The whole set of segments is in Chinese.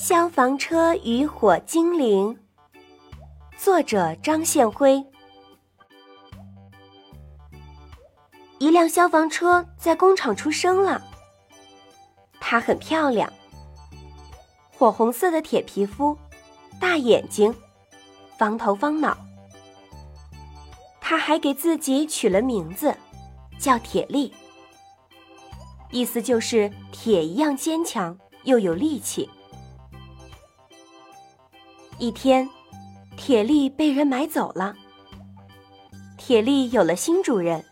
消防车与火精灵，作者张宪辉。一辆消防车在工厂出生了，它很漂亮，火红色的铁皮肤，大眼睛，方头方脑。它还给自己取了名字，叫铁力，意思就是铁一样坚强又有力气。一天，铁力被人买走了。铁力有了新主人，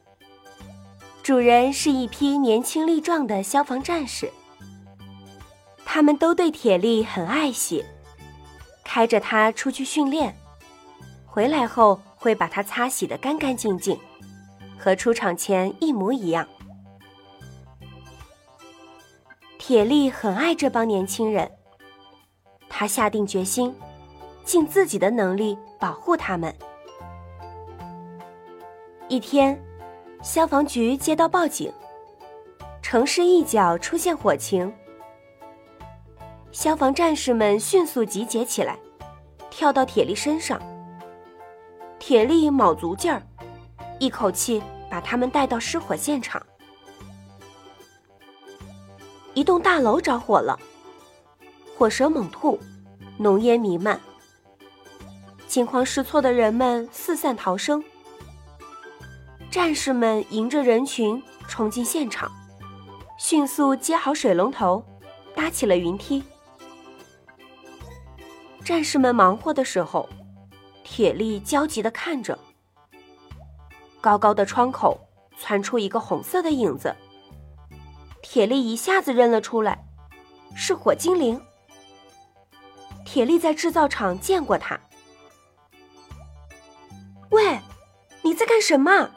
主人是一批年轻力壮的消防战士。他们都对铁力很爱惜，开着它出去训练，回来后会把它擦洗得干干净净，和出厂前一模一样。铁力很爱这帮年轻人，他下定决心。尽自己的能力保护他们。一天，消防局接到报警，城市一角出现火情。消防战士们迅速集结起来，跳到铁力身上。铁力卯足劲儿，一口气把他们带到失火现场。一栋大楼着火了，火舌猛吐，浓烟弥漫。惊慌失措的人们四散逃生，战士们迎着人群冲进现场，迅速接好水龙头，搭起了云梯。战士们忙活的时候，铁力焦急的看着。高高的窗口窜出一个红色的影子，铁力一下子认了出来，是火精灵。铁力在制造厂见过他。喂，你在干什么？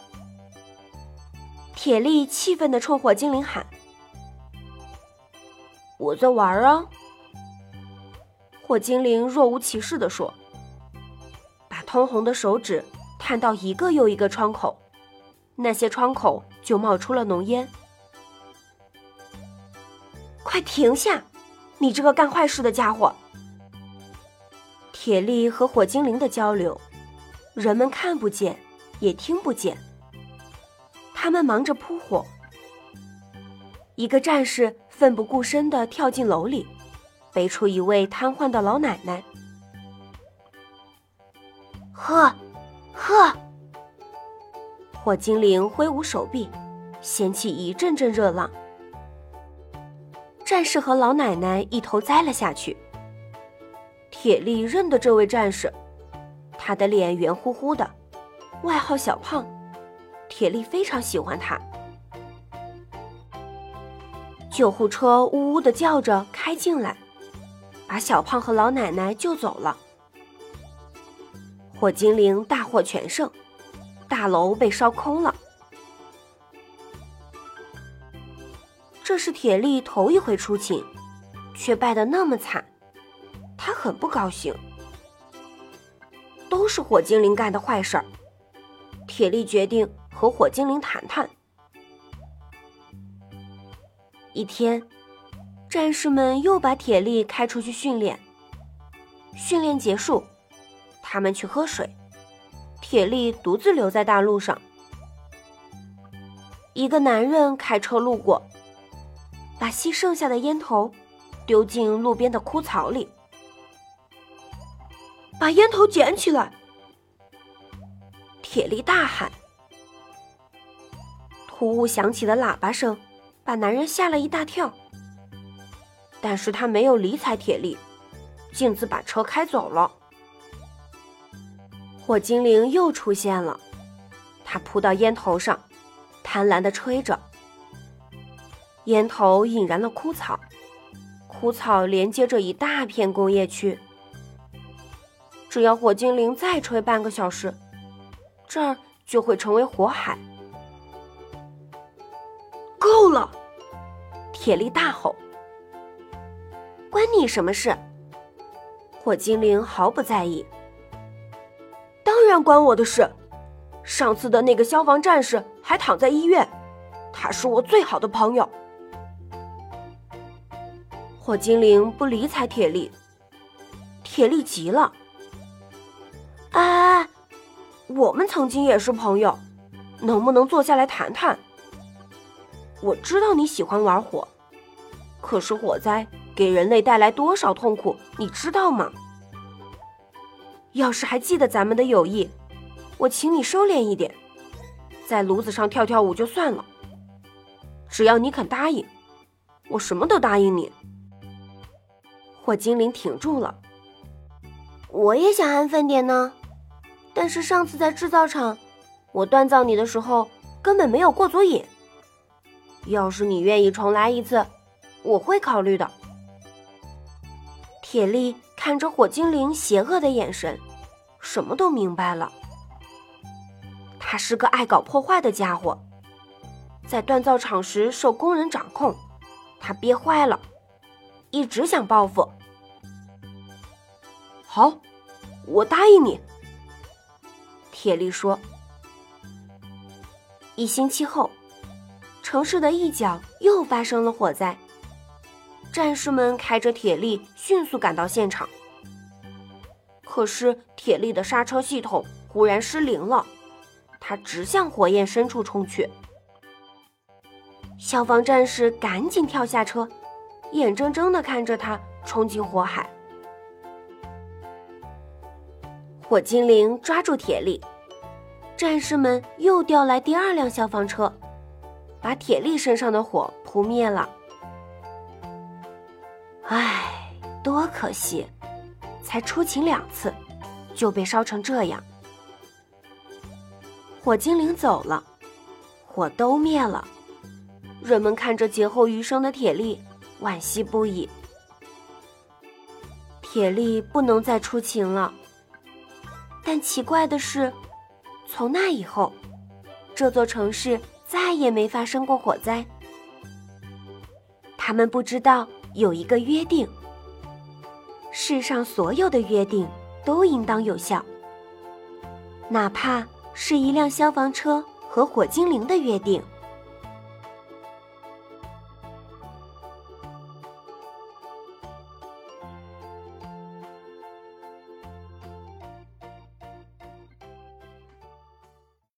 铁力气愤的冲火精灵喊：“我在玩啊！”火精灵若无其事的说，把通红的手指探到一个又一个窗口，那些窗口就冒出了浓烟。快停下！你这个干坏事的家伙！铁力和火精灵的交流。人们看不见，也听不见。他们忙着扑火。一个战士奋不顾身地跳进楼里，背出一位瘫痪的老奶奶。呵，呵！火精灵挥舞手臂，掀起一阵阵热浪。战士和老奶奶一头栽了下去。铁力认得这位战士。他的脸圆乎乎的，外号小胖，铁力非常喜欢他。救护车呜呜的叫着开进来，把小胖和老奶奶救走了。火精灵大获全胜，大楼被烧空了。这是铁力头一回出勤，却败得那么惨，他很不高兴。都是火精灵干的坏事儿。铁力决定和火精灵谈谈。一天，战士们又把铁力开出去训练。训练结束，他们去喝水，铁力独自留在大路上。一个男人开车路过，把吸剩下的烟头丢进路边的枯草里。把烟头捡起来！铁力大喊。突兀响起的喇叭声把男人吓了一大跳，但是他没有理睬铁力，径自把车开走了。火精灵又出现了，他扑到烟头上，贪婪的吹着，烟头引燃了枯草，枯草连接着一大片工业区。只要火精灵再吹半个小时，这儿就会成为火海。够了！铁力大吼：“关你什么事？”火精灵毫不在意。当然关我的事。上次的那个消防战士还躺在医院，他是我最好的朋友。火精灵不理睬铁力，铁力急了：“哎，我们曾经也是朋友，能不能坐下来谈谈？我知道你喜欢玩火，可是火灾给人类带来多少痛苦，你知道吗？要是还记得咱们的友谊，我请你收敛一点，在炉子上跳跳舞就算了。只要你肯答应，我什么都答应你。”火精灵挺住了。我也想安分点呢，但是上次在制造厂，我锻造你的时候根本没有过足瘾。要是你愿意重来一次，我会考虑的。铁力看着火精灵邪恶的眼神，什么都明白了。他是个爱搞破坏的家伙，在锻造厂时受工人掌控，他憋坏了，一直想报复。好，我答应你。铁力说。一星期后，城市的一角又发生了火灾。战士们开着铁力迅速赶到现场，可是铁力的刹车系统忽然失灵了，它直向火焰深处冲去。消防战士赶紧跳下车，眼睁睁的看着它冲进火海。火精灵抓住铁力，战士们又调来第二辆消防车，把铁力身上的火扑灭了。唉，多可惜，才出勤两次，就被烧成这样。火精灵走了，火都灭了，人们看着劫后余生的铁力，惋惜不已。铁力不能再出勤了。但奇怪的是，从那以后，这座城市再也没发生过火灾。他们不知道有一个约定：世上所有的约定都应当有效，哪怕是一辆消防车和火精灵的约定。